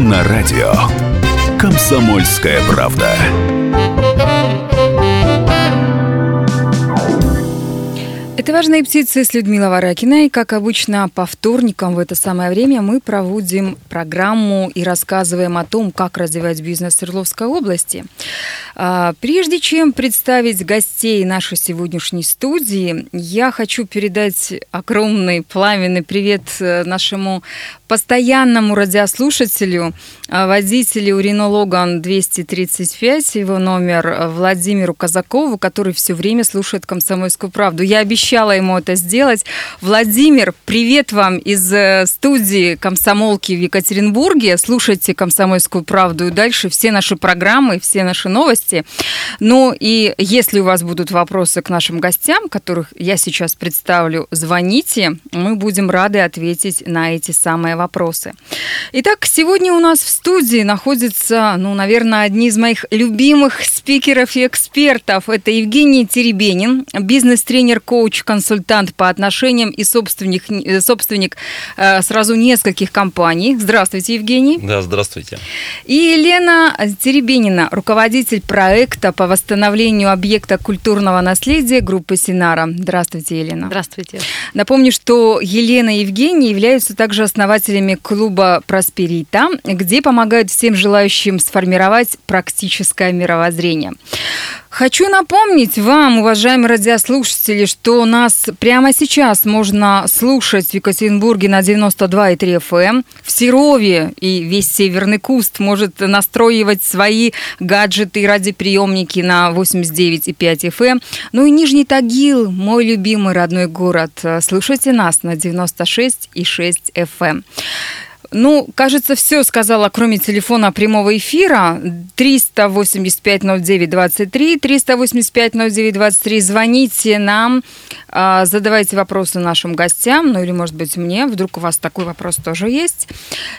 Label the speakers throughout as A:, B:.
A: На радио. Комсомольская правда.
B: Это «Важные птицы» с Людмилой Варакиной. Как обычно, по вторникам в это самое время мы проводим программу и рассказываем о том, как развивать бизнес в Свердловской области. А, прежде чем представить гостей нашей сегодняшней студии, я хочу передать огромный пламенный привет э, нашему постоянному радиослушателю, а, водителю Рено Логан 235, его номер э, Владимиру Казакову, который все время слушает «Комсомольскую правду». Я обещала ему это сделать. Владимир, привет вам из э, студии «Комсомолки» в Екатеринбурге. Слушайте «Комсомольскую правду» и дальше все наши программы, все наши новости. Ну и если у вас будут вопросы к нашим гостям, которых я сейчас представлю, звоните. Мы будем рады ответить на эти самые вопросы. Итак, сегодня у нас в студии находится, ну, наверное, одни из моих любимых спикеров и экспертов. Это Евгений Теребенин, бизнес-тренер, коуч, консультант по отношениям и собственник, э, собственник э, сразу нескольких компаний. Здравствуйте, Евгений.
C: Да, здравствуйте.
B: И Елена Теребенина, руководитель проекта по восстановлению объекта культурного наследия группы Синара. Здравствуйте, Елена.
D: Здравствуйте.
B: Напомню, что Елена и Евгений являются также основателями основателями клуба «Просперита», где помогают всем желающим сформировать практическое мировоззрение. Хочу напомнить вам, уважаемые радиослушатели, что нас прямо сейчас можно слушать в Екатеринбурге на 92,3 FM. Эм. В Серове и весь Северный Куст может настроивать свои гаджеты и радиоприемники на 89,5 FM. Эм. Ну и Нижний Тагил, мой любимый родной город. Слушайте нас на 96,6 FM. Ну, кажется, все сказала, кроме телефона прямого эфира. 385-09-23, 385-09-23. Звоните нам, а, задавайте вопросы нашим гостям, ну или, может быть, мне. Вдруг у вас такой вопрос тоже есть.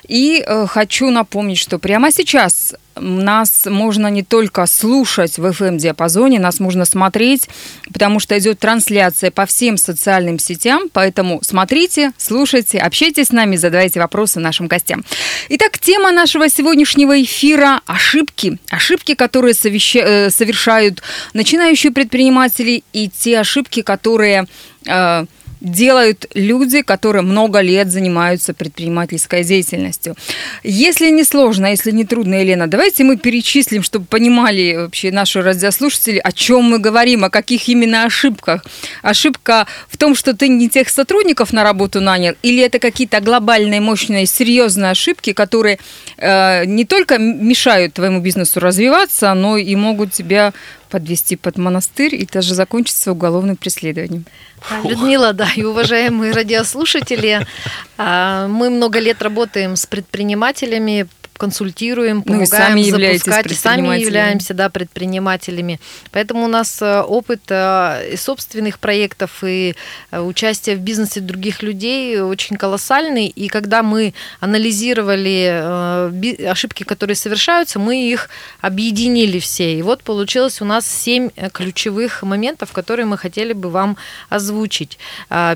B: И э, хочу напомнить, что прямо сейчас нас можно не только слушать в FM-диапазоне, нас можно смотреть, потому что идет трансляция по всем социальным сетям, поэтому смотрите, слушайте, общайтесь с нами, задавайте вопросы нашим гостям. Итак, тема нашего сегодняшнего эфира – ошибки. Ошибки, которые э, совершают начинающие предприниматели и те ошибки, которые э, делают люди, которые много лет занимаются предпринимательской деятельностью. Если не сложно, если не трудно, Елена, давайте мы перечислим, чтобы понимали вообще наши радиослушатели, о чем мы говорим, о каких именно ошибках. Ошибка в том, что ты не тех сотрудников на работу нанял, или это какие-то глобальные, мощные, серьезные ошибки, которые э, не только мешают твоему бизнесу развиваться, но и могут тебя подвести под монастырь и даже закончится уголовным преследованием.
D: Людмила, да, и уважаемые радиослушатели, а, мы много лет работаем с предпринимателями, консультируем, помогаем ну, и сами запускать, и сами являемся да, предпринимателями. Поэтому у нас э, опыт э, и собственных проектов, и э, участие в бизнесе других людей очень колоссальный. И когда мы анализировали ошибки, которые совершаются, мы их объединили все. И вот получилось у нас семь ключевых моментов, которые мы хотели бы вам озвучить.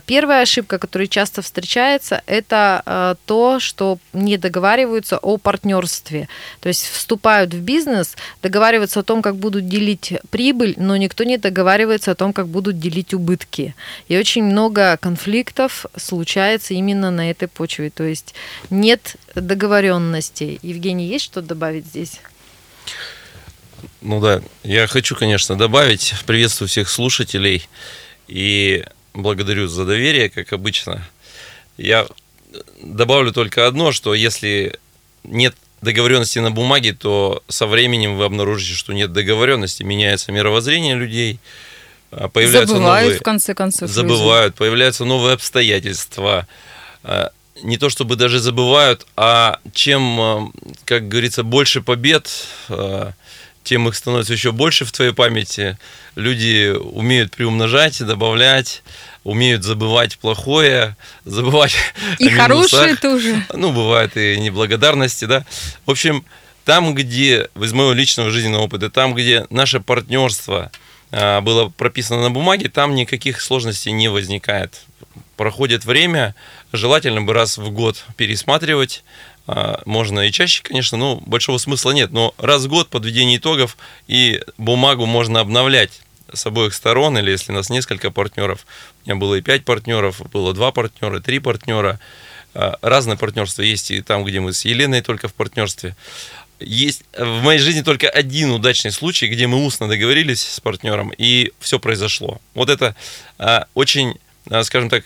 D: Первая ошибка, которая часто встречается, это то, что не договариваются о партнерстве партнерстве. То есть вступают в бизнес, договариваются о том, как будут делить прибыль, но никто не договаривается о том, как будут делить убытки. И очень много конфликтов случается именно на этой почве. То есть нет договоренности. Евгений, есть что добавить здесь?
C: Ну да, я хочу, конечно, добавить. Приветствую всех слушателей и благодарю за доверие, как обычно. Я добавлю только одно, что если нет договоренности на бумаге, то со временем вы обнаружите, что нет договоренности, меняется мировоззрение людей, а, появляются
B: забывают,
C: новые...
B: в конце концов.
C: Забывают, люди. появляются новые обстоятельства. А, не то чтобы даже забывают, а чем, э, как говорится, больше побед, тем их становится еще больше в твоей памяти. Люди умеют приумножать, добавлять, умеют забывать плохое, забывать
B: И
C: минусах.
B: тоже.
C: Ну, бывают и неблагодарности, да. В общем, там, где, из моего личного жизненного опыта, там, где наше партнерство а, было прописано на бумаге, там никаких сложностей не возникает. Проходит время, желательно бы раз в год пересматривать, а, можно и чаще, конечно, но большого смысла нет. Но раз в год подведение итогов и бумагу можно обновлять с обоих сторон, или если нас несколько партнеров, у меня было и пять партнеров, было два партнера, три партнера, А, разное партнерство есть и там, где мы с Еленой только в партнерстве. Есть в моей жизни только один удачный случай, где мы устно договорились с партнером, и все произошло. Вот это а, очень, а, скажем так,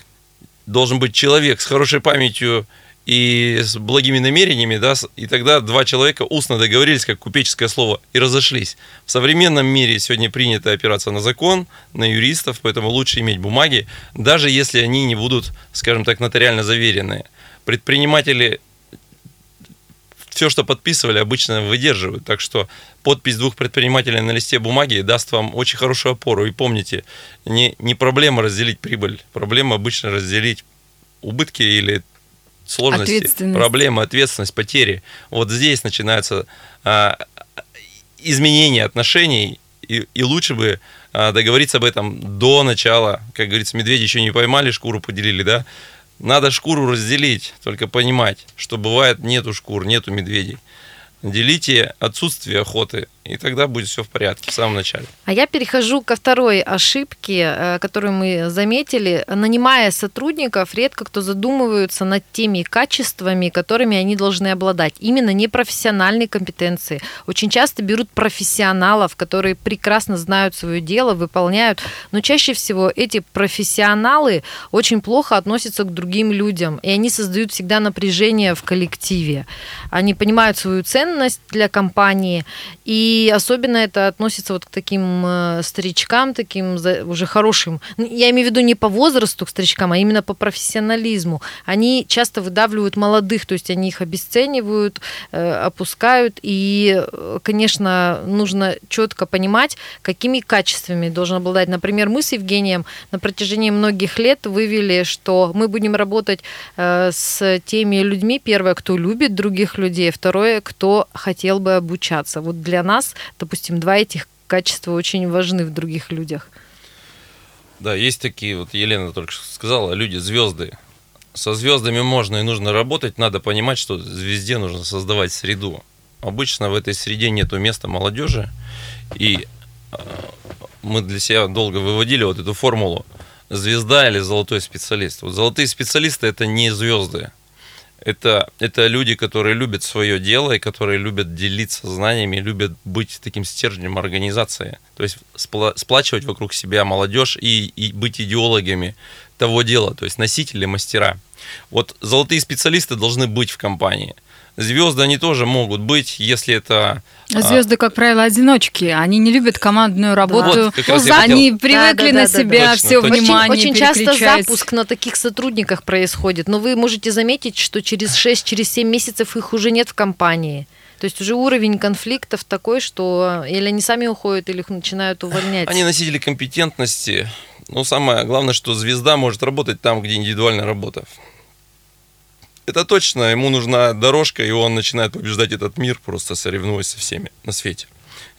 C: должен быть человек с хорошей памятью и с благими намерениями, да, и тогда два человека устно договорились, как купеческое слово, и разошлись. В современном мире сегодня принято опираться на закон, на юристов, поэтому лучше иметь бумаги, даже если они не будут, скажем так, нотариально заверенные. Предприниматели все, что подписывали, обычно выдерживают. Так что подпись двух предпринимателей на листе бумаги даст вам очень хорошую опору. И помните, не, не проблема разделить прибыль, проблема обычно разделить убытки или сложности.
B: Ответственность.
C: Проблема, ответственность, потери. Вот здесь начинаются а, изменения отношений, и, и лучше бы а, договориться об этом до начала. Как говорится, медведи еще не поймали, шкуру поделили, да? Надо шкуру разделить, только понимать, что бывает нету шкур, нету медведей. Делите отсутствие охоты, и тогда будет все в порядке в самом начале.
D: А я перехожу ко второй ошибке, э, которую мы заметили. Нанимая сотрудников, редко кто задумывается над теми качествами, которыми они должны обладать. Именно непрофессиональные компетенции. Очень часто берут профессионалов, которые прекрасно знают свое дело, выполняют. Но чаще всего эти профессионалы очень плохо относятся к другим людям. И они создают всегда напряжение в коллективе. Они понимают свою ценность для компании. И особенно это относится вот к таким э, старичкам, таким уже хорошим. Ну, Я имею в виду не по возрасту к старичкам, а именно по профессионализму. Они часто выдавливают молодых, то есть они их обесценивают, э, опускают. И, э, конечно, нужно четко понимать, какими качествами должен обладать. Например, мы с Евгением на протяжении многих лет вывели, что мы будем работать с теми людьми, первое, кто любит других людей, второе, кто хотел бы обучаться. Вот для нас, допустим, два этих качества очень важны в других людях.
C: Да, есть такие, вот Елена только что сказала, люди звезды. Со звездами можно и нужно работать, надо понимать, что звезде нужно создавать среду. Обычно в этой среде нету места молодежи, и э, мы для себя долго выводили вот эту формулу звезда или золотой специалист. Вот золотые специалисты это не звезды. Это, это люди, которые любят свое дело и которые любят делиться знаниями, любят быть таким стержнем организации. То есть спла- сплачивать вокруг себя молодежь и, и быть идеологами того дела, то есть носители, мастера. Вот золотые специалисты должны быть в компании. Звезды они тоже могут быть, если это... а,
B: Звезды, как правило, одиночки. Они не любят командную работу.
C: Вот, раз я
B: Они
C: хотел-
B: привыкли
D: Да, да,
B: на
D: да,
B: себя
C: да.
B: все
C: Точно,
B: внимание
D: Очень, очень часто запуск на таких сотрудниках происходит, но вы можете заметить, что через 6, через 7 месяцев их уже нет в компании. То есть уже уровень конфликтов такой, что или они сами уходят, или их начинают увольнять.
C: Они носители компетентности. Но самое главное, что звезда может работать там, где индивидуальная работа. Это точно, ему нужна дорожка, и он начинает побеждать этот мир, просто соревнуясь со всеми на свете.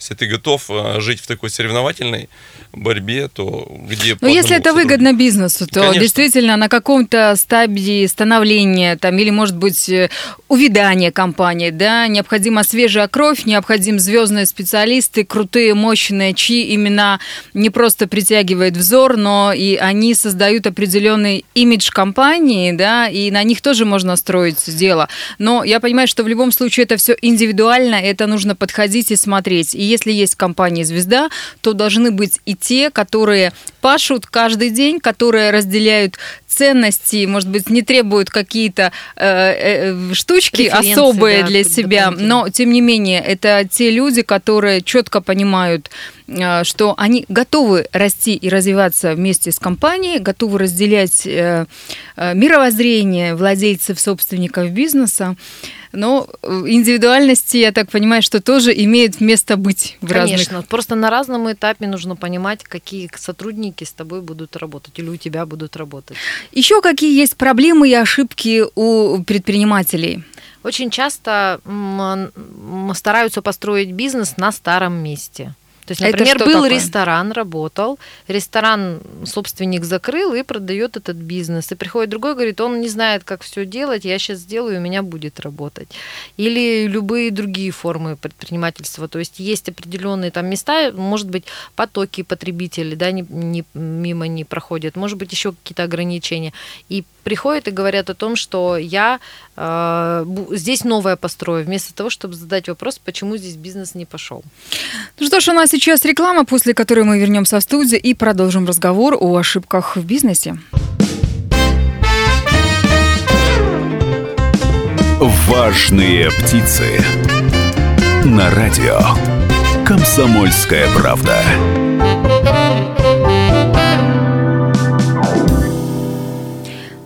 C: Если ты готов э, жить в такой соревновательной борьбе, то где...
B: Ну, если это выгодно бизнесу, то
C: Конечно.
B: действительно на каком-то стадии становления там, или, может быть, э, увядания компании, да, необходима свежая кровь, необходим звездные специалисты, крутые, мощные, чьи имена не просто притягивают взор, но и они создают определенный имидж компании, да, и на них тоже можно строить дело. Но я понимаю, что в любом случае это все индивидуально, это нужно подходить и смотреть. И если есть компания «Звезда», то должны быть и те, которые пашут каждый день, которые разделяют ценностей, может быть, не требуют какие-то э, э, штучки особые
D: да,
B: для себя, но тем не менее это те люди, которые четко понимают, что они готовы расти и развиваться вместе с компанией, готовы разделять э, э, мировоззрение владельцев, собственников бизнеса. Но э, индивидуальности, я так понимаю, что тоже имеют место быть в разных
D: Конечно, просто на разном этапе нужно понимать, какие сотрудники с тобой будут работать или у тебя будут работать.
B: Еще какие есть проблемы и ошибки у предпринимателей?
D: Очень часто стараются построить бизнес на старом месте. То есть, например, был
B: такое?
D: ресторан, работал, ресторан собственник закрыл и продает этот бизнес. И приходит другой, говорит, он не знает, как все делать, я сейчас сделаю, у меня будет работать. Или любые другие формы предпринимательства. То есть есть определенные там места, может быть, потоки потребителей, да, не, не- мимо не проходят, может быть, еще какие-то ограничения. И приходят и говорят о том, что я э, здесь новое построю, вместо того, чтобы задать вопрос, почему здесь бизнес не пошел.
B: Ну что ж, у нас сейчас реклама, после которой мы вернемся в студию и продолжим разговор о ошибках в бизнесе.
A: Важные птицы. На радио. Комсомольская правда.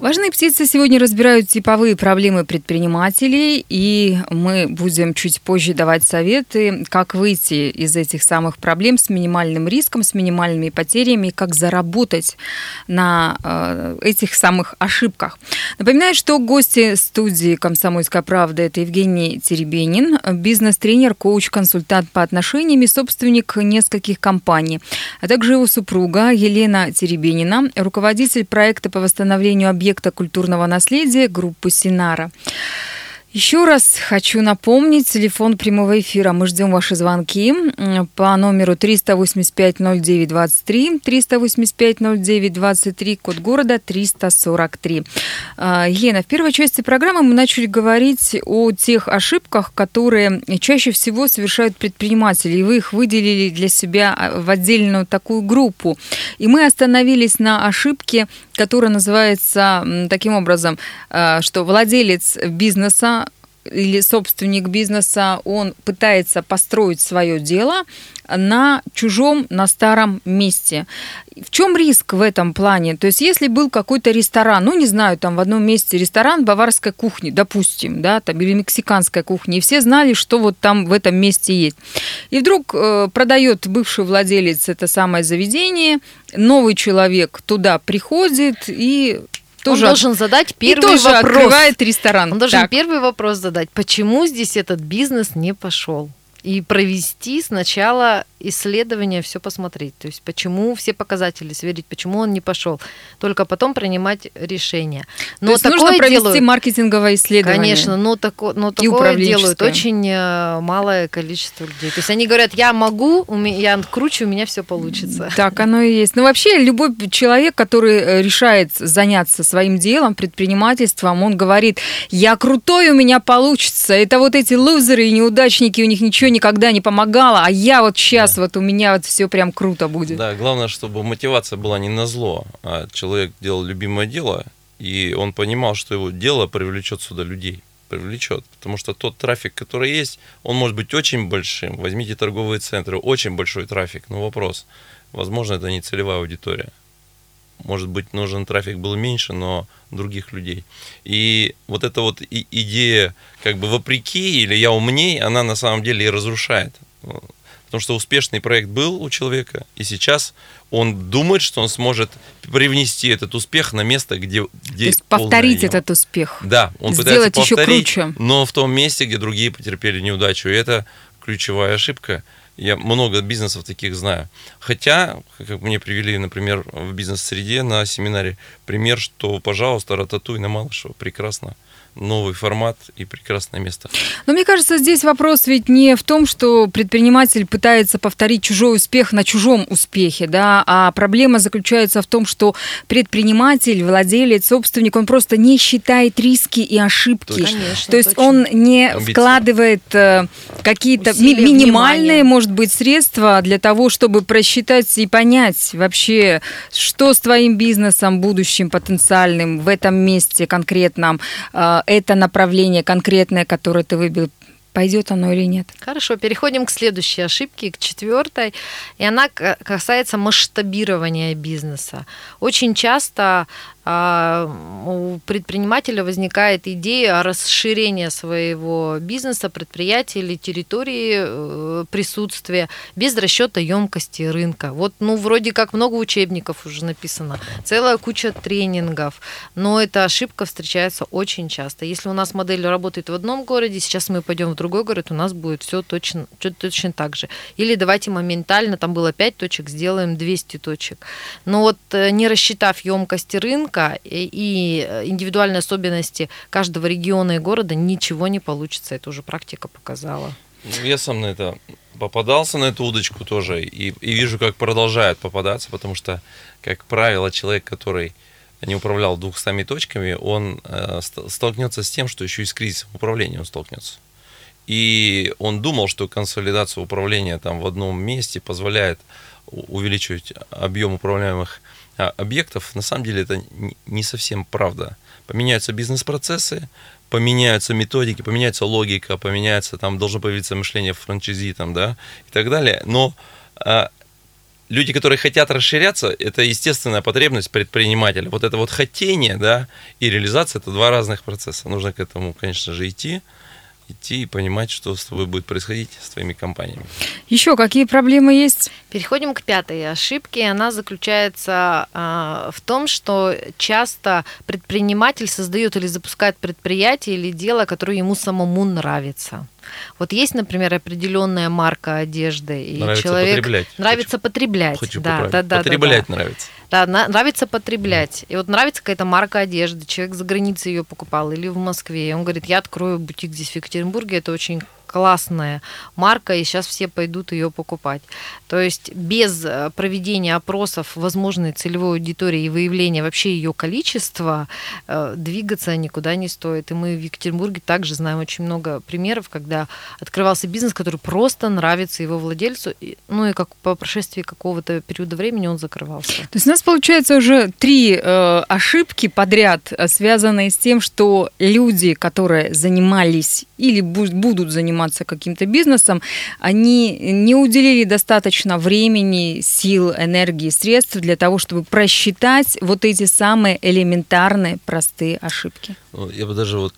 B: Важные птицы сегодня разбирают типовые проблемы предпринимателей, и мы будем чуть позже давать советы, как выйти из этих самых проблем с минимальным риском, с минимальными потерями, как заработать на э, этих самых ошибках. Напоминаю, что гости студии «Комсомольская правда» – это Евгений Теребенин, бизнес-тренер, коуч, консультант по отношениям и собственник нескольких компаний, а также его супруга Елена Теребенина, руководитель проекта по восстановлению объекта культурного наследия группы «Синара». Еще раз хочу напомнить, телефон прямого эфира. Мы ждем ваши звонки по номеру 385-09-23, 385-09-23, код города 343. А, Елена, в первой части программы мы начали говорить о тех ошибках, которые чаще всего совершают предприниматели, и вы их выделили для себя а, в отдельную такую группу. И мы остановились на ошибке, которая называется таким образом, а, что владелец бизнеса или собственник бизнеса, он пытается построить свое дело на чужом, на старом месте. В чем риск в этом плане? То есть, если был какой-то ресторан, ну, не знаю, там в одном месте ресторан баварской кухни, допустим, да, там, или мексиканской кухни, и все знали, что вот там в этом месте есть. И вдруг э, продает бывший владелец это самое заведение, новый человек туда приходит и тоже,
D: Он должен задать
B: и
D: первый
B: тоже
D: вопрос.
B: открывает ресторан.
D: Он должен
B: Так.
D: первый вопрос задать, почему здесь этот бизнес не пошел? И провести сначала исследование, все посмотреть. То есть почему все показатели сверить, почему он не пошел. Только потом принимать решение.
B: То есть нужно
D: такое
B: провести
D: делают-
B: маркетинговое исследование.
D: Конечно, но, тако, но такое делают очень э, малое количество людей. То есть они говорят, я могу, я круче, у меня все получится.
B: Так оно и есть. Ну, вообще, любой человек, который э, решает заняться своим делом, предпринимательством, он говорит, я крутой, у меня получится. Это вот эти лузеры и неудачники, у них ничего никогда не помогало, а я вот сейчас, вот у меня вот все прям круто будет.
C: Да, главное, чтобы мотивация была не на зло, а человек делал любимое дело, и он понимал, что его дело привлечет сюда людей. Привлечет. Потому что тот трафик, который есть, он может быть очень большим. Возьмите торговые центры, очень большой трафик. Но вопрос, возможно, это не целевая аудитория. Может быть, нужен трафик был меньше, но других людей. И вот эта вот и- идея, как бы вопреки, или я умней, она на самом деле и разрушает. Потому что успешный проект был у человека, и сейчас он думает, что он сможет привнести этот успех на место, где, где
B: То есть повторить
C: яма.
B: этот успех.
C: Да, он
B: Сделать
C: пытается
B: еще
C: повторить,
B: круче.
C: но в том месте, где другие потерпели неудачу. И это ключевая ошибка. Я много бизнесов таких знаю. Хотя, как мне привели, например, в бизнес-среде на семинаре пример, что, пожалуйста, рататуй на Малышева. Прекрасно. Новый формат и прекрасное место.
B: Но мне кажется, здесь вопрос ведь не в том, что предприниматель пытается повторить чужой успех на чужом успехе, да, а проблема заключается в том, что предприниматель, владелец, собственник, он просто не считает риски и ошибки.
D: Точно. Конечно,
B: То есть
D: точно.
B: он не
C: Амбиции.
B: вкладывает э, какие-то ми- минимальные,
D: внимание.
B: может быть, средства для того, чтобы просчитать и понять вообще, что с твоим бизнесом будущим потенциальным в этом месте конкретном, э, это направление конкретное, которое ты выбил, пойдет оно или нет.
D: Хорошо, переходим к следующей ошибке, к четвертой. И она касается масштабирования бизнеса. Очень часто у предпринимателя возникает идея расширения своего бизнеса, предприятия или территории э, присутствия без расчета емкости рынка. Вот, ну, вроде как много учебников уже написано, целая куча тренингов, но эта ошибка встречается очень часто. Если у нас модель работает в одном городе, сейчас мы пойдем в другой город, у нас будет все точно, точно так же. Или давайте моментально, там было 5 точек, сделаем 200 точек. Но вот э, не рассчитав емкости рынка и- и э, индивидуальные особенности каждого региона и города, ничего не получится. Это уже практика показала.
C: Ну, Я сам на это попадался, на эту удочку тоже, и, и вижу, как продолжают попадаться, потому что, как правило, человек, который не управлял 200 точками, он э, ст- столкнется с тем, что еще и с кризисом управления он столкнется. И он думал, что консолидация управления там в одном месте позволяет увеличивать объем управляемых а, объектов. На самом деле это не- совсем правда. Поменяются бизнес-процессы, поменяются методики, поменяется логика, поменяется, там должно появиться мышление франчайзи, там, да, и так далее. Но а, люди, которые хотят расширяться, это естественная потребность предпринимателя. Вот это вот хотение, да, и реализация это два разных процесса. Нужно к этому, конечно же, идти, идти и понимать, что с тобой будет происходить с твоими компаниями.
B: Еще какие проблемы есть?
D: Переходим к пятой ошибке. Она заключается а, в том, что часто предприниматель создает или запускает предприятие или дело, которое ему самому нравится. Вот есть, например, определенная марка одежды, и
C: Нравится
D: человек
C: потреблять.
D: нравится потреблять.
C: Хочу
D: да,
C: поправить.
D: да, да, да,
C: Потреблять
D: да.
C: нравится.
D: Да, на- нравится потреблять. И вот нравится какая-то марка одежды, человек за границей ее покупал или в Москве. И он говорит, я открою бутик здесь в Екатеринбурге, это очень классная марка, и сейчас все пойдут ее покупать. То есть без э, проведения опросов возможной целевой аудитории и выявления вообще ее количества э, двигаться никуда не стоит. И мы в Екатеринбурге также знаем очень много примеров, когда открывался бизнес, который просто нравится его владельцу, ну и как по прошествии какого-то периода времени он закрывался.
B: То есть у нас получается уже три э, ошибки подряд, э, связанные с тем, что люди, которые занимались или бу- будут заниматься каким-то бизнесом, они не уделили достаточно времени, сил, энергии, средств для того, чтобы просчитать вот эти самые элементарные, простые ошибки.
C: Ну, Я бы даже вот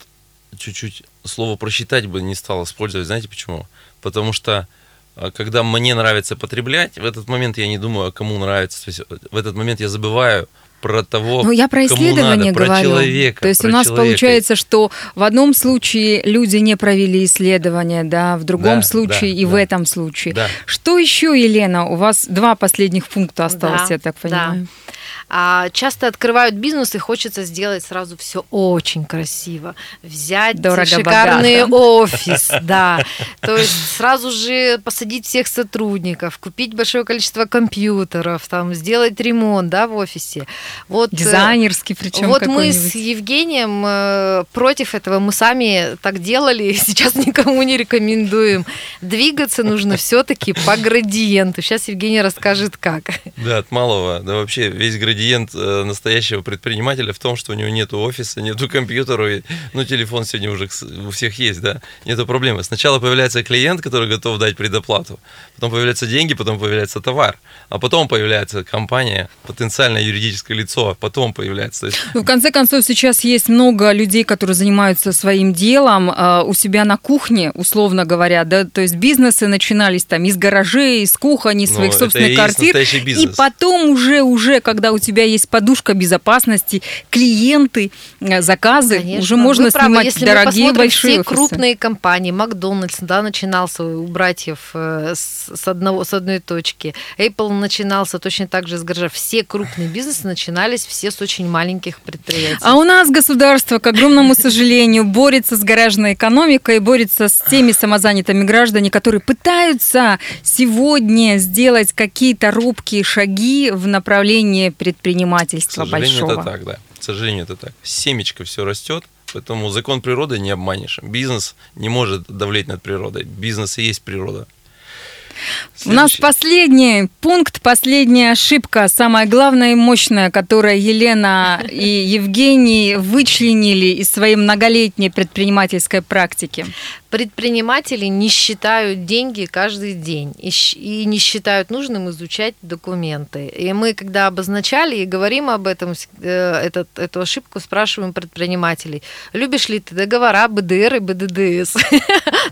C: чуть-чуть слово просчитать бы не стал использовать. Знаете почему? Потому что а, когда мне нравится потреблять, в этот момент я не думаю, а кому нравится. Э, в этот момент я забываю про того,
B: Ну, я про
C: кому
B: исследование
C: надо, про
B: говорю.
C: человека.
B: То есть
C: про
B: у нас
C: человека.
B: получается, что в одном случае люди не провели исследование, да, в другом
C: Да,
B: случае
C: да,
B: и в
C: да.
B: этом случае.
C: Да.
B: Что еще, Елена? У вас два последних пункта осталось,
D: Да,
B: я так
D: да. А часто открывают бизнес и хочется сделать сразу все очень красиво. Взять
B: Дорого-богато.
D: шикарный офис, да. То есть сразу же посадить всех сотрудников, купить большое количество компьютеров, там, сделать ремонт да, в офисе. Вот, э,
B: Дизайнерский причем
D: вот мы с. Евгением э, против этого. Мы сами так делали, и сейчас никому не рекомендуем. Двигаться нужно все-таки по градиенту. Сейчас Евгений расскажет, как.
C: Да, от малого. Да вообще весь градиент э, настоящего предпринимателя в том, что у него нету офиса, нету компьютера, ну телефон сегодня уже у всех есть, да, нету проблемы. Сначала появляется клиент, который готов дать предоплату, потом появляются деньги, потом появляется товар, а потом появляется компания, потенциальное юридическое лицо, а потом появляется.
B: Ну, в конце концов, сейчас есть много людей, которые занимаются своим делом э, у себя на кухне, условно говоря, да, то есть бизнесы начинались там из гаражей, из кухонь, из
C: Ну,
B: своих
C: и
B: собственных квартир, и потом уже, уже, когда у тебя тебя есть подушка безопасности, клиенты, э, заказы,
D: Конечно,
B: уже можно
D: вы правы.
B: снимать
D: Если мы
B: дорогие
D: посмотрим
B: большие
D: все
B: офисы.
D: крупные компании, Макдональдс, да, начинался у братьев э, с, одного, с одной точки. Apple начинался точно так же с гаража. Все крупные бизнесы начинались все с очень маленьких предприятий.
B: А у нас государство, к огромному сожалению, борется с гаражной экономикой, борется с теми самозанятыми гражданами, которые пытаются сегодня сделать какие-то робкие шаги в направлении
C: К
B: предпринимательства
C: сожалению,
B: большого.
C: это так, да. К сожалению, это так. Семечко все растет, поэтому закон природы не обманешь. Бизнес не может давлеть над природой. Бизнес и есть природа.
B: У нас
C: Следующий.
B: последний пункт, последняя ошибка, самая главная и мощная, которую Елена и Евгений вычленили из своей многолетней предпринимательской практики.
D: Предприниматели не считают деньги каждый день и, не считают нужным изучать документы. И мы, когда обозначали и говорим об этом, э, этот, эту ошибку спрашиваем предпринимателей. Любишь ли ты договора БДР и БДДС?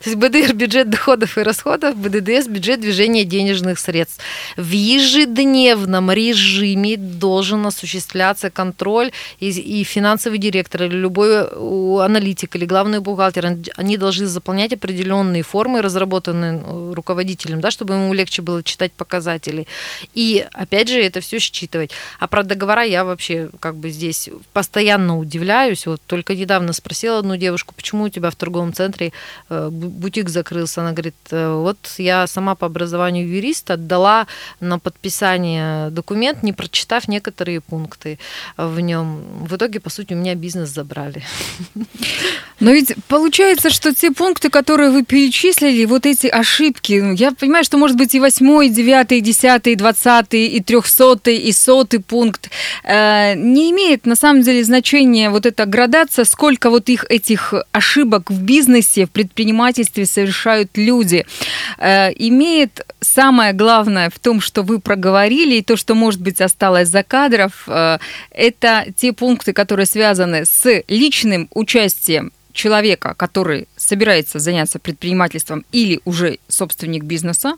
D: То есть БДР – бюджет доходов и расходов, БДДС – бюджет движения денежных средств. В ежедневном режиме должен осуществляться контроль, и, и финансовый директор, или любой у, аналитик, или главный бухгалтер, он- они должны заполнять определенные формы, разработанные э, руководителем, да, чтобы ему легче было читать показатели. И, опять же, это все считывать. А про договора я вообще как бы здесь постоянно удивляюсь. Вот только недавно спросила одну девушку, почему у тебя в торговом центре э, бу- бутик закрылся. Она говорит, «Э, вот я сама по образованию юрист отдала на подписание документ, не прочитав некоторые пункты в нем. В итоге, по сути, у меня бизнес забрали.
B: Но ведь получается, что те пункты, которые вы перечислили, вот эти ошибки, ну, я понимаю, что может быть и восьмой, и девятый, и десятый, и двадцатый, и трехсотый, и сотый пункт, э, не имеет на самом деле значения вот эта градация, сколько вот их этих ошибок в бизнесе, в предпринимательстве совершают люди. Э, имеет самое главное в том, что вы проговорили, и то, что, может быть, осталось за кадров, э, это те пункты, которые связаны с личным участием человека, который собирается заняться предпринимательством или уже собственник бизнеса.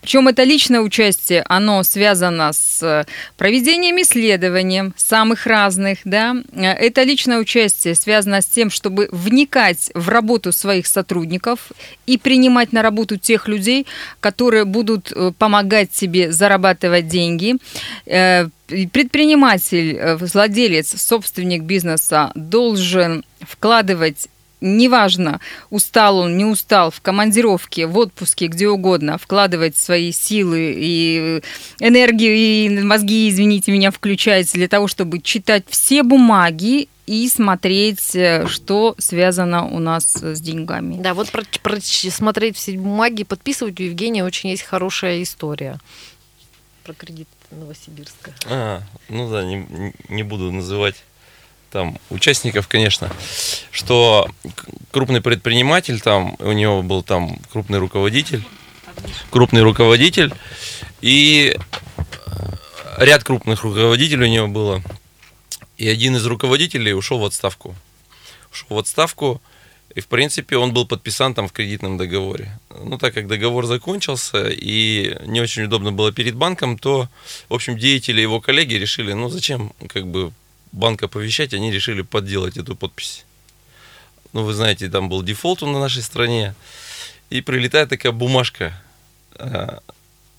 B: Причем это личное участие, оно связано с проведением исследований самых разных, да. Это личное участие связано с тем, чтобы вникать в работу своих сотрудников и принимать на работу тех людей, которые будут э, помогать тебе зарабатывать деньги. Э, Предприниматель, э, владелец, собственник бизнеса должен вкладывать неважно, устал он, не устал, в командировке, в отпуске, где угодно, вкладывать свои силы и энергию, и мозги, извините меня, включать для того, чтобы читать все бумаги и смотреть, э, что связано у нас с деньгами.
D: Да, вот про, про- смотреть все бумаги, подписывать у Евгения очень есть хорошая история про кредит Новосибирска.
C: А, ну да, не, не буду называть там участников, конечно, что крупный предприниматель, там у него был там крупный руководитель, крупный руководитель, и ряд крупных руководителей у него было. И один из руководителей ушел в отставку. Ушел в отставку, и, в принципе, он был подписан там в кредитном договоре. Ну, так как договор закончился, и не очень удобно было перед банком, то, в общем, деятели его коллеги решили, ну, зачем, как бы, банк оповещать, они решили подделать эту подпись. Ну, вы знаете, там был дефолт на нашей стране, и прилетает такая бумажка э,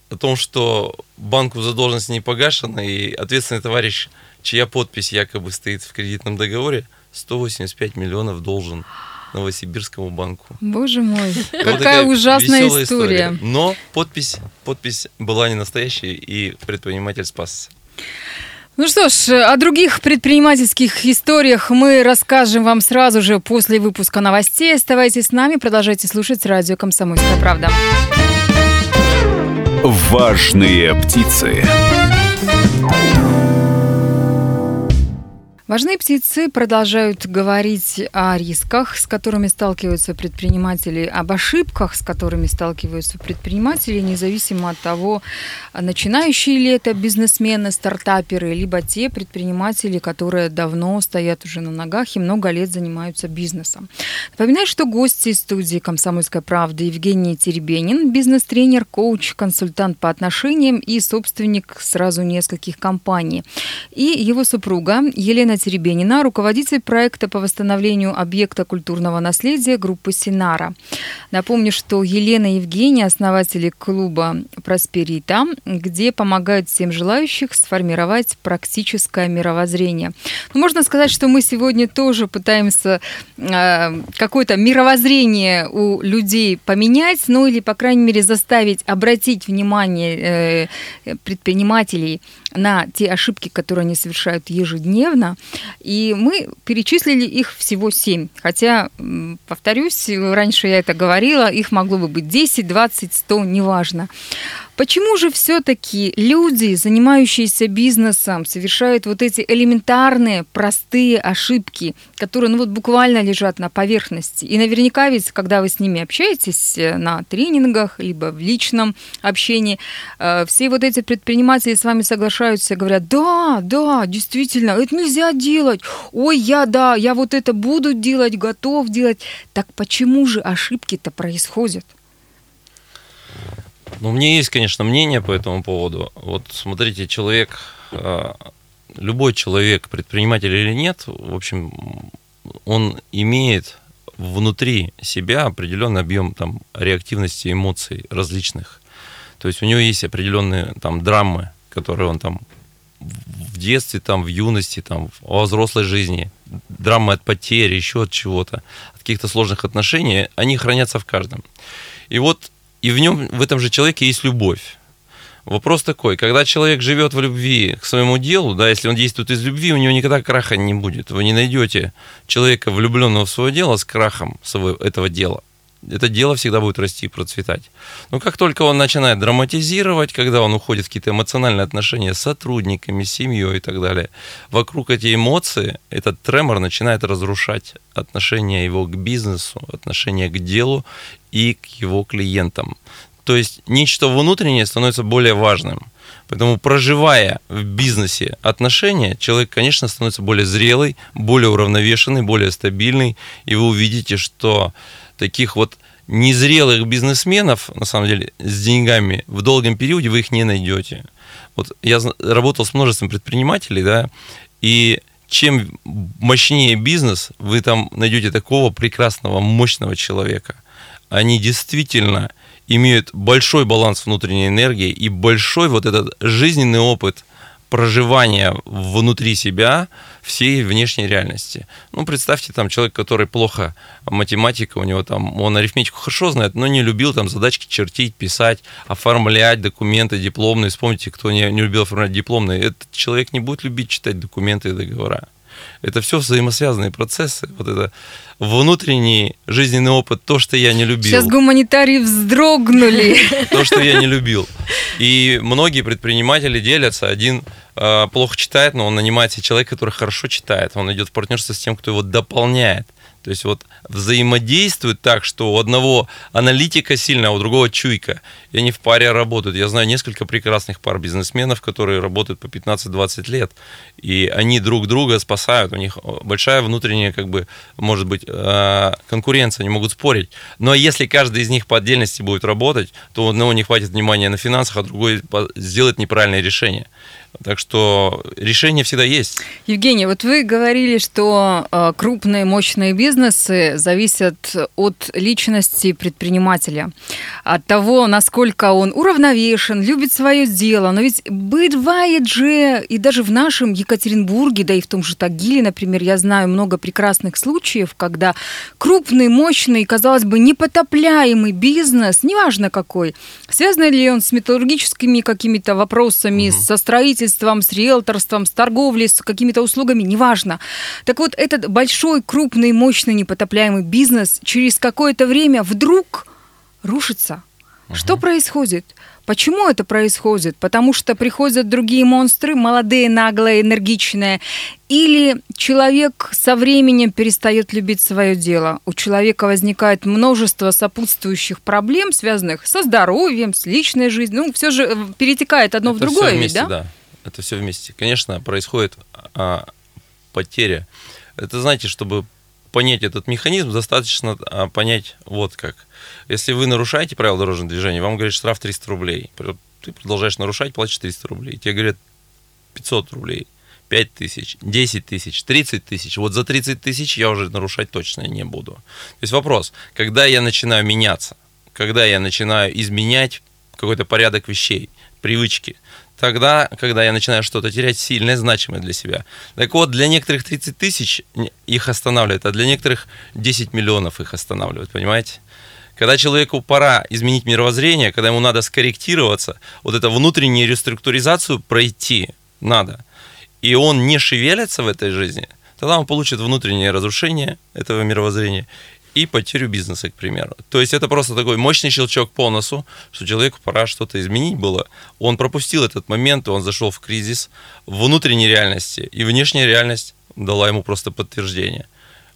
C: о том, что банку задолженность не погашена, и ответственный товарищ, чья подпись якобы стоит в кредитном договоре, 185 миллионов должен Новосибирскому банку.
B: Боже мой,
C: вот
B: какая ужасная
C: веселая
B: история.
C: Но подпись, подпись была не настоящей, и предприниматель спасся.
B: Ну что ж, о других предпринимательских историях мы расскажем вам сразу же после выпуска новостей. Оставайтесь с нами, продолжайте слушать радио «Комсомольская правда».
A: Важные птицы.
B: Важные птицы продолжают говорить о рисках, с которыми сталкиваются предприниматели, об ошибках, с которыми сталкиваются предприниматели, независимо от того, начинающие ли это бизнесмены, стартаперы, либо те предприниматели, которые давно стоят уже на ногах и много лет занимаются бизнесом. Напоминаю, что гости студии «Комсомольская правда» Евгений Теребенин, бизнес-тренер, коуч, консультант по отношениям и собственник сразу нескольких компаний. И его супруга Елена Теребенина, руководитель проекта по восстановлению объекта культурного наследия группы «Синара». Напомню, что Елена и Евгений – основатели клуба «Просперита», где помогают всем желающих сформировать практическое мировоззрение. Ну, можно сказать, что мы сегодня тоже пытаемся э, какое-то мировоззрение у людей поменять, ну или, по крайней мере, заставить обратить внимание э, предпринимателей на те ошибки, которые они совершают ежедневно. И мы перечислили их всего семь. Хотя, повторюсь, раньше я это говорила, их могло бы быть 10, 20, 100, неважно. Почему же все-таки люди, занимающиеся бизнесом, совершают вот эти элементарные, простые ошибки, которые ну вот буквально лежат на поверхности? И наверняка ведь, когда вы с ними общаетесь э, на тренингах, либо в личном общении, э, все вот эти предприниматели с вами соглашаются и говорят, да, да, действительно, это нельзя делать. Ой, я, да, я вот это буду делать, готов делать. Так почему же ошибки-то происходят?
C: Ну, меня есть, конечно, мнение по этому поводу. Вот смотрите, человек, а, любой человек, предприниматель или нет, в общем, он имеет внутри себя определенный объем там, реактивности эмоций различных. То есть у него есть определенные там драмы, которые он там в детстве, там, в юности, там, во взрослой жизни, драмы от потери, еще от чего-то, от каких-то сложных отношений, они хранятся в каждом. И вот и в нем, в этом же человеке есть любовь. Вопрос такой, когда человек живет в любви к своему делу, да, если он действует из любви, у него никогда краха не будет. Вы не найдете человека, влюбленного в свое дело, с крахом своего, этого дела это дело всегда будет расти и процветать. Но как только он начинает драматизировать, когда он уходит в какие-то эмоциональные отношения с сотрудниками, семьей и так далее, вокруг эти эмоции, этот тремор начинает разрушать отношение его к бизнесу, отношение к делу и к его клиентам. То есть нечто внутреннее становится более важным. Поэтому проживая в бизнесе отношения, человек, конечно, становится более зрелый, более уравновешенный, более стабильный, и вы увидите, что таких вот незрелых бизнесменов, на самом деле, с деньгами в долгом периоде вы их не найдете. Вот я работал с множеством предпринимателей, да, и чем мощнее бизнес, вы там найдете такого прекрасного, мощного человека. Они действительно имеют большой баланс внутренней энергии и большой вот этот жизненный опыт проживания внутри себя всей внешней реальности. Ну, представьте, там человек, который плохо математика, у него там, он арифметику хорошо знает, но не любил там задачки чертить, писать, оформлять документы дипломные. Вспомните, кто не, не любил оформлять дипломные, этот человек не будет любить читать документы и договора. Это все взаимосвязанные процессы. Вот это внутренний жизненный опыт, то, что я не любил.
B: Сейчас гуманитарии вздрогнули.
C: То, что я не любил. И многие предприниматели делятся. Один э, плохо читает, но он нанимает себе человека, который хорошо читает. Он идет в партнерство с тем, кто его дополняет. То есть вот взаимодействуют так, что у одного аналитика сильная, а у другого чуйка. И они в паре работают. Я знаю несколько прекрасных пар бизнесменов, которые работают по 15-20 лет. И они друг друга спасают. У них большая внутренняя, как бы, может быть, э, конкуренция, они могут спорить. Но если каждый из них по отдельности будет работать, то у одного не хватит внимания на финансах, а другой сделает неправильное решение. Так что решение всегда есть.
B: Евгений, вот вы говорили, что э, крупные мощные бизнесы зависят от личности предпринимателя, от того, насколько он уравновешен, любит свое дело. Но ведь бывает же, и даже в нашем Екатеринбурге, да и в том же Тагиле, например, я знаю много прекрасных случаев, когда крупный, мощный, казалось бы, непотопляемый бизнес, неважно какой, связан ли он с металлургическими какими-то вопросами, угу. со строительством, строительством, с риэлторством, с торговлей, с какими-то услугами, неважно. Так вот, этот большой, крупный, мощный, непотопляемый бизнес через какое-то время вдруг рушится. Что происходит? Почему это происходит? Потому что приходят другие монстры, молодые, наглые, энергичные, или человек со временем перестает любить свое дело. У человека возникает множество сопутствующих проблем, связанных со здоровьем, с личной жизнью. Ну, все же э, перетекает одно
C: это
B: в другое,
C: вместе,
B: ведь, да?
C: да? Это все вместе. Конечно, происходит а, потеря. Это, знаете, чтобы понять этот механизм, достаточно а, понять вот как. Если вы нарушаете правила дорожного движения, вам говорят штраф 300 рублей. Ты продолжаешь нарушать, платишь 300 рублей. Тебе говорят 500 рублей. 5 тысяч, 10 тысяч, 30 тысяч. Вот за 30 тысяч я уже нарушать точно не буду. То есть вопрос, когда я начинаю меняться, когда я начинаю изменять какой-то порядок вещей, привычки, тогда, когда я начинаю что-то терять сильное, значимое для себя. Так вот, для некоторых 30 тысяч их останавливает, а для некоторых 10 миллионов их останавливает, понимаете? Когда человеку пора изменить мировоззрение, когда ему надо скорректироваться, вот эту внутреннюю реструктуризацию пройти надо, и он не шевелится в этой жизни, тогда он получит внутреннее разрушение этого мировоззрения и потерю бизнеса, к примеру. То есть это просто такой мощный щелчок по носу, что человеку пора что-то изменить было. Он пропустил этот момент, он зашел в кризис внутренней реальности, и внешняя реальность дала ему просто подтверждение.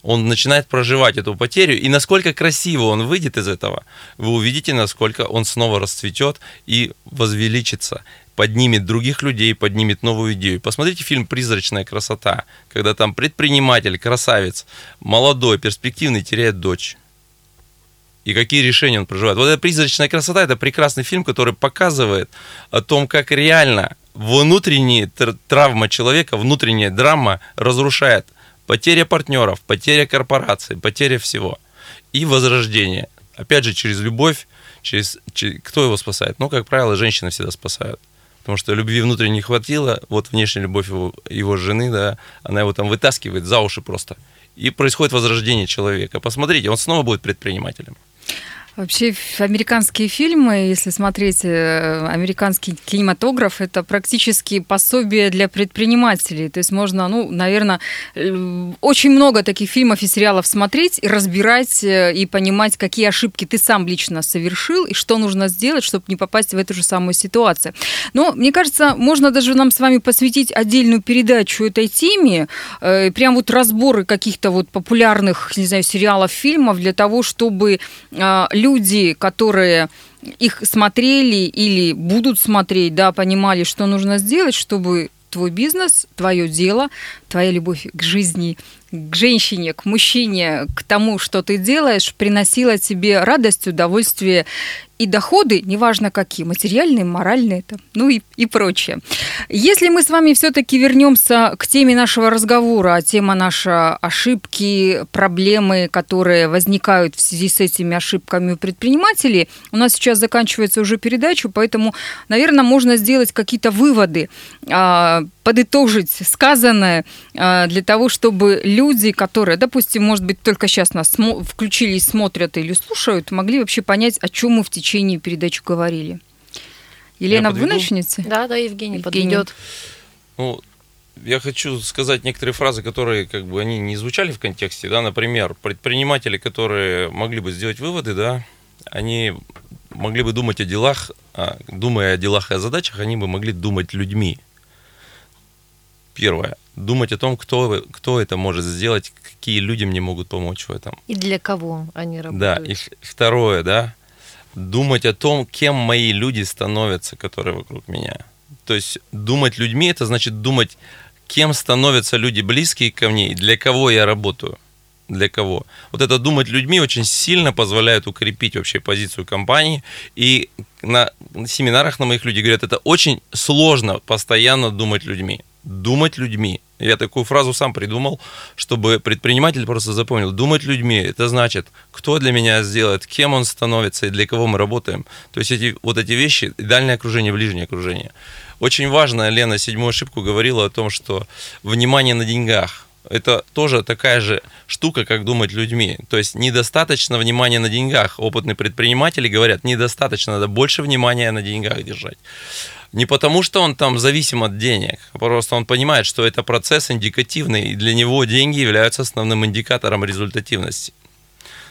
C: Он начинает проживать эту потерю, и насколько красиво он выйдет из этого, вы увидите, насколько он снова расцветет и возвеличится поднимет других людей, поднимет новую идею. Посмотрите фильм «Призрачная красота», когда там предприниматель, красавец, молодой, перспективный, теряет дочь. И какие решения он проживает. Вот эта «Призрачная красота» – это прекрасный фильм, который показывает о том, как реально внутренняя травма человека, внутренняя драма разрушает потеря партнеров, потеря корпорации, потеря всего. И возрождение. Опять же, через любовь, через, через кто его спасает? Ну, как правило, женщины всегда спасают потому что любви внутренней не хватило, вот внешняя любовь его, его жены, да, она его там вытаскивает за уши просто. И происходит возрождение человека. Посмотрите, он снова будет предпринимателем.
B: Вообще американские фильмы, если смотреть э, американский кинематограф, это практически пособие для предпринимателей. То есть можно, ну, наверное, э, очень много таких фильмов и сериалов смотреть и разбирать э, и понимать, какие ошибки ты сам лично совершил и что нужно сделать, чтобы не попасть в эту же самую ситуацию. Но мне кажется, можно даже нам с вами посвятить отдельную передачу этой теме, прям вот разборы каких-то вот популярных, не знаю, сериалов, фильмов для того, чтобы люди, которые их смотрели или будут смотреть, да, понимали, что нужно сделать, чтобы твой бизнес, твое дело, твоя любовь к жизни, к женщине, к мужчине, к тому, что ты делаешь, приносила тебе радость, удовольствие и доходы, неважно какие, материальные, моральные, там, ну и, и прочее. Если мы с вами все-таки вернемся к теме нашего разговора, а тема наша ошибки, проблемы, которые возникают в связи с этими ошибками у предпринимателей, у нас сейчас заканчивается уже передача, поэтому, наверное, можно сделать какие-то выводы, а, подытожить сказанное а, для того, чтобы люди, которые, допустим, может быть, только сейчас нас включились, смотрят или слушают, могли вообще понять, о чем мы в течение течение передачи говорили. Елена, вы начнете?
D: Да, да, Евгений, Евгений. подведет.
C: Ну, я хочу сказать некоторые фразы, которые как бы они не звучали в контексте, да, например, предприниматели, которые могли бы сделать выводы, да, они могли бы думать о делах, а, думая о делах и о задачах, они бы могли думать людьми. Первое. Думать о том, кто, кто это может сделать, какие люди мне могут помочь в этом.
D: И для кого они работают.
C: Да, и второе, да, думать о том, кем мои люди становятся, которые вокруг меня. То есть думать людьми, это значит думать, кем становятся люди близкие ко мне для кого я работаю. Для кого? Вот это думать людьми очень сильно позволяет укрепить вообще позицию компании. И на семинарах на моих люди говорят, это очень сложно постоянно думать людьми. Думать людьми. Я такую фразу сам придумал, чтобы предприниматель просто запомнил. Думать людьми, это значит, кто для меня сделает, кем он становится и для кого мы работаем. То есть эти, вот эти вещи, дальнее окружение, ближнее окружение. Очень важно, Лена седьмую ошибку говорила о том, что внимание на деньгах. Это тоже такая же штука, как думать людьми. То есть недостаточно внимания на деньгах. Опытные предприниматели говорят, недостаточно, надо больше внимания на деньгах держать. Не потому, что он там зависим от денег, а просто он понимает, что это процесс индикативный, и для него деньги являются основным индикатором результативности.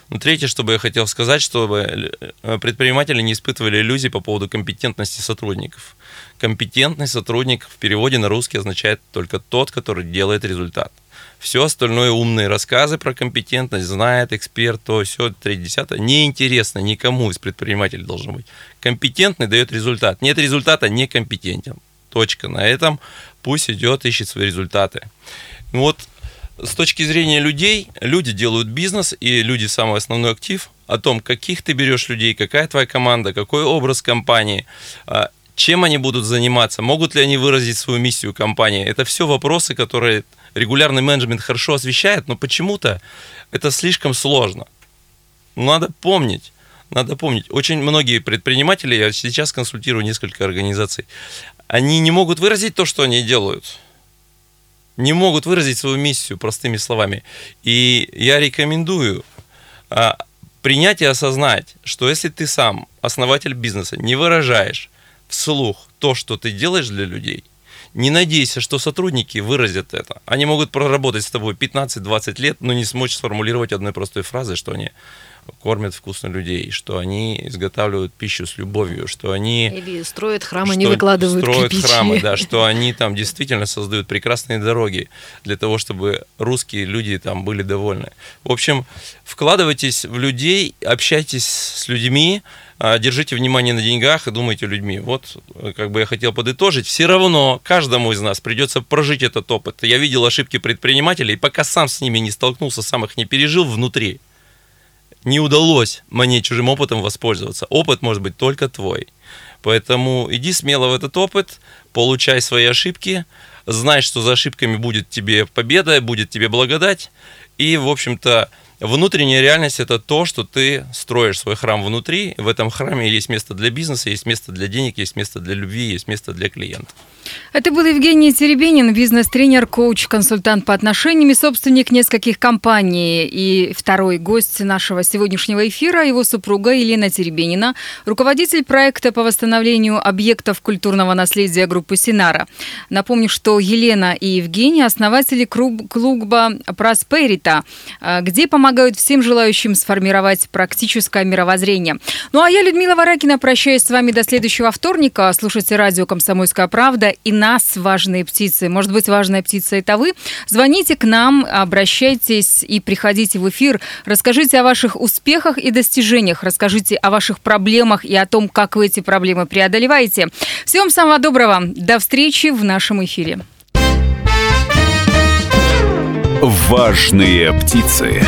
C: Ну, третье, что бы я хотел сказать, чтобы э, предприниматели не испытывали иллюзий по поводу компетентности сотрудников. Компетентный сотрудник в переводе на русский означает только тот, который делает результат. Все остальное умные рассказы про компетентность, знает эксперт, то все, третье, десятое, неинтересно никому из предпринимателей должно быть. Компетентный дает результат. Нет результата, некомпетентен. Точка. На этом пусть идет, ищет свои результаты. Вот с точки зрения людей, люди делают бизнес, и люди самый основной актив о том, каких ты берешь людей, какая твоя команда, какой образ компании, а, чем они будут заниматься, могут ли они выразить свою миссию компании. Это все вопросы, которые регулярный менеджмент хорошо освещает, но почему-то это слишком сложно. Надо помнить, надо помнить, очень многие предприниматели, я сейчас консультирую несколько организаций, они не могут выразить то, что они делают – не могут выразить свою миссию простыми словами. И я рекомендую а, принять и осознать, что если ты сам, основатель бизнеса, не выражаешь вслух то, что ты делаешь для людей, не надейся, что сотрудники выразят это. Они могут проработать с тобой 15-20 лет, но не смочь сформулировать одной простой фразы, что они кормят вкусно людей, что они изготавливают пищу с любовью, что они...
D: Или строят храмы, не выкладывают
C: строят
D: кирпичи.
C: храмы, да, что они там действительно создают прекрасные дороги для того, чтобы русские люди там были довольны. В общем, вкладывайтесь в людей, общайтесь с людьми, а, держите внимание на деньгах и думайте людьми. Вот, как бы я хотел подытожить, все равно каждому из нас придется прожить этот опыт. Я видел ошибки предпринимателей, пока сам с ними не столкнулся, сам их не пережил внутри не удалось мне чужим опытом воспользоваться. Опыт может быть только твой. Поэтому иди смело в этот опыт, получай свои ошибки, знай, что за ошибками будет тебе победа, будет тебе благодать. И, в общем-то, внутренняя реальность – это то, что ты строишь свой храм внутри. В этом храме есть место для бизнеса, есть место для денег, есть место для любви, есть место для клиента.
B: Это был Евгений Теребенин, бизнес-тренер, коуч, консультант по отношениям и собственник нескольких компаний. И второй гость нашего сегодняшнего эфира, его супруга Елена Теребенина, руководитель проекта по восстановлению объектов культурного наследия группы «Синара». Напомню, что Елена и Евгений – основатели клуба «Просперита», где помогают всем желающим сформировать практическое мировоззрение. Ну а я, Людмила Варакина, прощаюсь с вами до следующего вторника. Слушайте радио «Комсомольская правда» и нас, важные птицы. Может быть, важная птица это вы. Звоните к нам, обращайтесь и приходите в эфир. Расскажите о ваших успехах и достижениях. Расскажите о ваших проблемах и о том, как вы эти проблемы преодолеваете. Всем самого доброго. До встречи в нашем эфире.
A: Важные птицы.